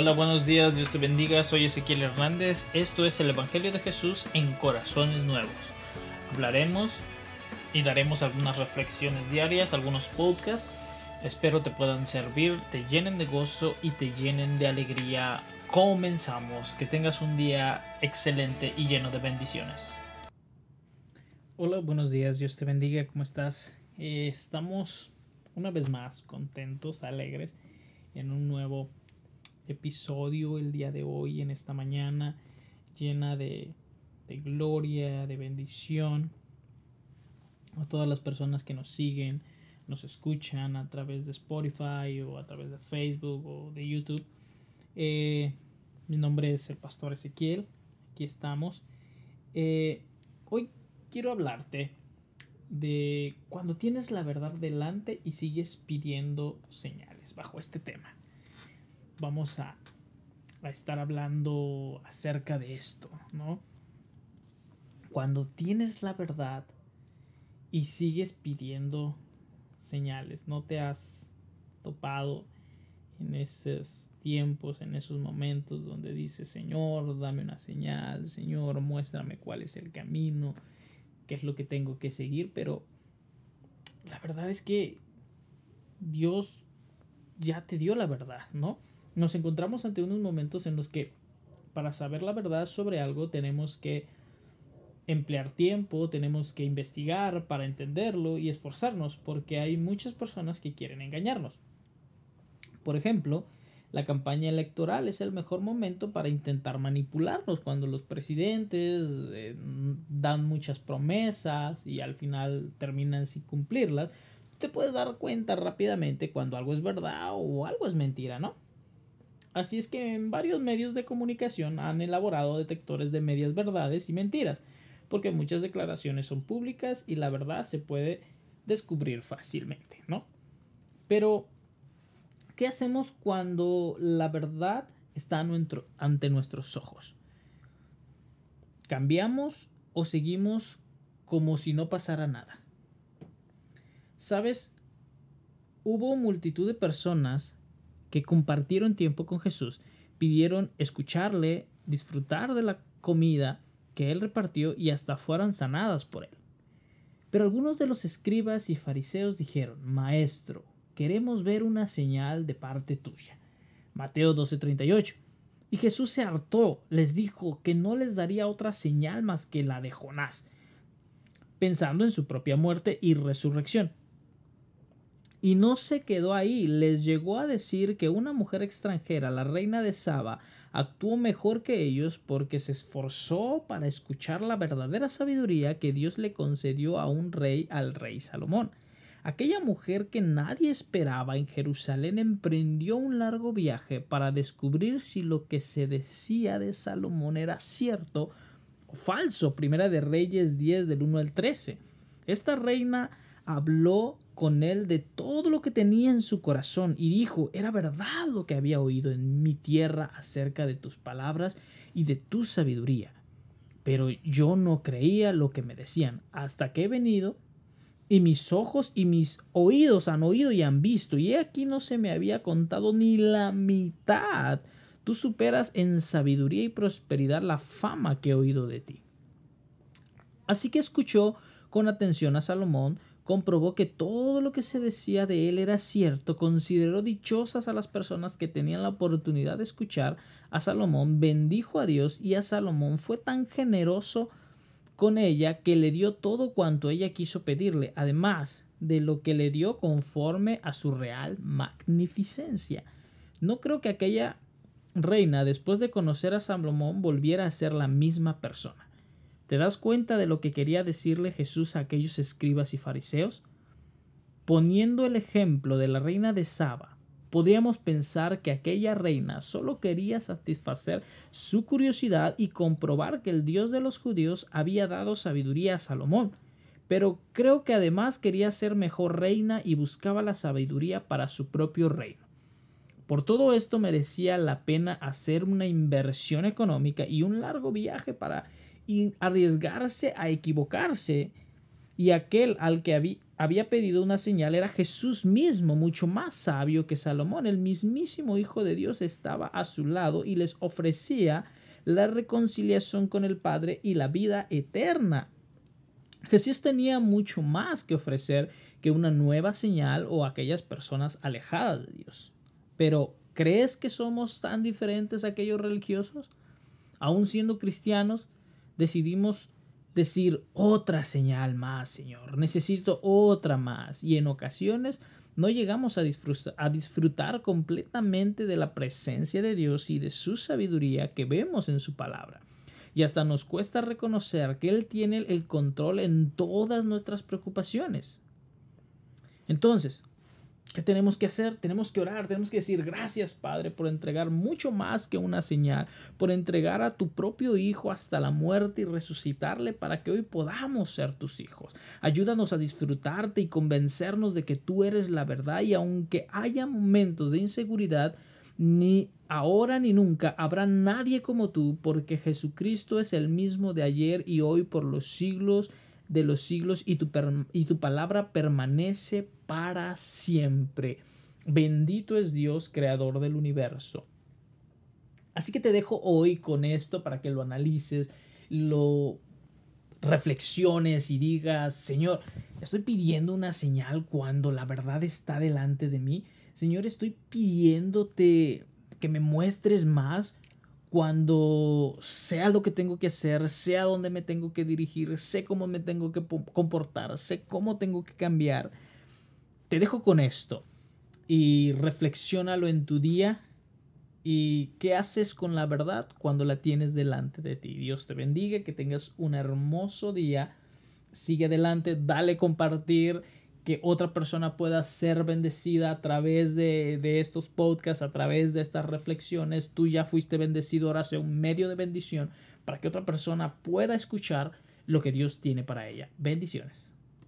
Hola, buenos días, Dios te bendiga, soy Ezequiel Hernández, esto es el Evangelio de Jesús en Corazones Nuevos. Hablaremos y daremos algunas reflexiones diarias, algunos podcasts, espero te puedan servir, te llenen de gozo y te llenen de alegría. Comenzamos, que tengas un día excelente y lleno de bendiciones. Hola, buenos días, Dios te bendiga, ¿cómo estás? Eh, estamos una vez más contentos, alegres en un nuevo episodio el día de hoy, en esta mañana, llena de, gloria, de bendición. A todas las personas que nos siguen, nos escuchan a través de Spotify o a través de Facebook o de YouTube. Eh, mi nombre es el pastor Ezequiel, aquí estamos. Eh, hoy quiero hablarte de cuando tienes la verdad delante y sigues pidiendo señales bajo este tema vamos a, estar hablando acerca de esto, ¿no? Cuando tienes la verdad y sigues pidiendo señales, no te has topado en esos tiempos, en esos momentos donde dices, Señor, dame una señal, Señor, muéstrame cuál es el camino, qué es lo que tengo que seguir, pero la verdad es que Dios ya te dio la verdad, ¿no? Nos encontramos ante unos momentos en los que para saber la verdad sobre algo tenemos que emplear tiempo, tenemos que investigar para entenderlo y esforzarnos porque hay muchas personas que quieren engañarnos. Por ejemplo, la campaña electoral es el mejor momento para intentar manipularnos cuando los presidentes eh, dan muchas promesas y al final terminan sin cumplirlas. Te puedes dar cuenta rápidamente cuando algo es verdad o algo es mentira, ¿no? Así es que en varios medios de comunicación han elaborado detectores de medias verdades y mentiras, porque muchas declaraciones son públicas y la verdad se puede descubrir fácilmente, ¿no? Pero, ¿qué hacemos cuando la verdad está ante nuestros ojos? ¿Cambiamos o seguimos como si no pasara nada? ¿Sabes? Hubo multitud de personas que compartieron tiempo con Jesús, pidieron escucharle, disfrutar de la comida que él repartió y hasta fueran sanadas por él. Pero algunos de los escribas y fariseos dijeron, Maestro, queremos ver una señal de parte tuya. Mateo 12:38. Y Jesús se hartó, les dijo que no les daría otra señal más que la de Jonás, pensando en su propia muerte y resurrección. Y no se quedó ahí, les llegó a decir que una mujer extranjera, la reina de Saba, actuó mejor que ellos porque se esforzó para escuchar la verdadera sabiduría que Dios le concedió a un rey, al rey Salomón. Aquella mujer que nadie esperaba en Jerusalén emprendió un largo viaje para descubrir si lo que se decía de Salomón era cierto o falso. Primera de Reyes 10 del 1 al 13. Esta reina habló con él de todo lo que tenía en su corazón y dijo, era verdad lo que había oído en mi tierra acerca de tus palabras y de tu sabiduría. Pero yo no creía lo que me decían hasta que he venido y mis ojos y mis oídos han oído y han visto, y aquí no se me había contado ni la mitad. Tú superas en sabiduría y prosperidad la fama que he oído de ti. Así que escuchó con atención a Salomón, comprobó que todo lo que se decía de él era cierto, consideró dichosas a las personas que tenían la oportunidad de escuchar a Salomón, bendijo a Dios y a Salomón fue tan generoso con ella que le dio todo cuanto ella quiso pedirle, además de lo que le dio conforme a su real magnificencia. No creo que aquella reina, después de conocer a Salomón, volviera a ser la misma persona. ¿Te das cuenta de lo que quería decirle Jesús a aquellos escribas y fariseos? Poniendo el ejemplo de la reina de Saba, podríamos pensar que aquella reina solo quería satisfacer su curiosidad y comprobar que el Dios de los judíos había dado sabiduría a Salomón, pero creo que además quería ser mejor reina y buscaba la sabiduría para su propio reino. Por todo esto merecía la pena hacer una inversión económica y un largo viaje para y arriesgarse a equivocarse y aquel al que, había pedido una señal era Jesús mismo, mucho más sabio que Salomón. El mismísimo Hijo de Dios estaba a su lado y les ofrecía la reconciliación con el Padre y la vida eterna. Jesús tenía mucho más que ofrecer que una nueva señal o aquellas personas alejadas de Dios. Pero, ¿crees que somos tan diferentes a aquellos religiosos? Aún siendo cristianos, decidimos decir otra señal más, Señor. Necesito otra más. Y en ocasiones no llegamos a disfrutar, completamente de la presencia de Dios y de su sabiduría que vemos en su palabra. Y hasta nos cuesta reconocer que Él tiene el control en todas nuestras preocupaciones. Entonces, ¿Qué tenemos que hacer? Tenemos que orar, tenemos que decir gracias Padre por entregar mucho más que una señal, por entregar a tu propio Hijo hasta la muerte y resucitarle para que hoy podamos ser tus hijos. Ayúdanos a disfrutarte y convencernos de que tú eres la verdad y aunque haya momentos de inseguridad, ni ahora ni nunca habrá nadie como tú porque Jesucristo es el mismo de ayer y hoy por los siglos de los siglos y tu, y tu palabra permanece para siempre. Bendito es Dios, creador del universo. Así que te dejo hoy con esto para que lo analices, lo reflexiones y digas, Señor, estoy pidiendo una señal cuando la verdad está delante de mí. Señor, estoy pidiéndote que me muestres más cuando sea lo que tengo que hacer, sea dónde me tengo que dirigir, sé cómo me tengo que comportar, sé cómo tengo que cambiar. Te dejo con esto y reflexiónalo en tu día y qué haces con la verdad cuando la tienes delante de ti. Dios te bendiga, que tengas un hermoso día. Sigue adelante, dale compartir que otra persona pueda ser bendecida a través de, estos podcasts, a través de estas reflexiones. Tú ya fuiste bendecido, ahora sea un medio de bendición para que otra persona pueda escuchar lo que Dios tiene para ella. Bendiciones.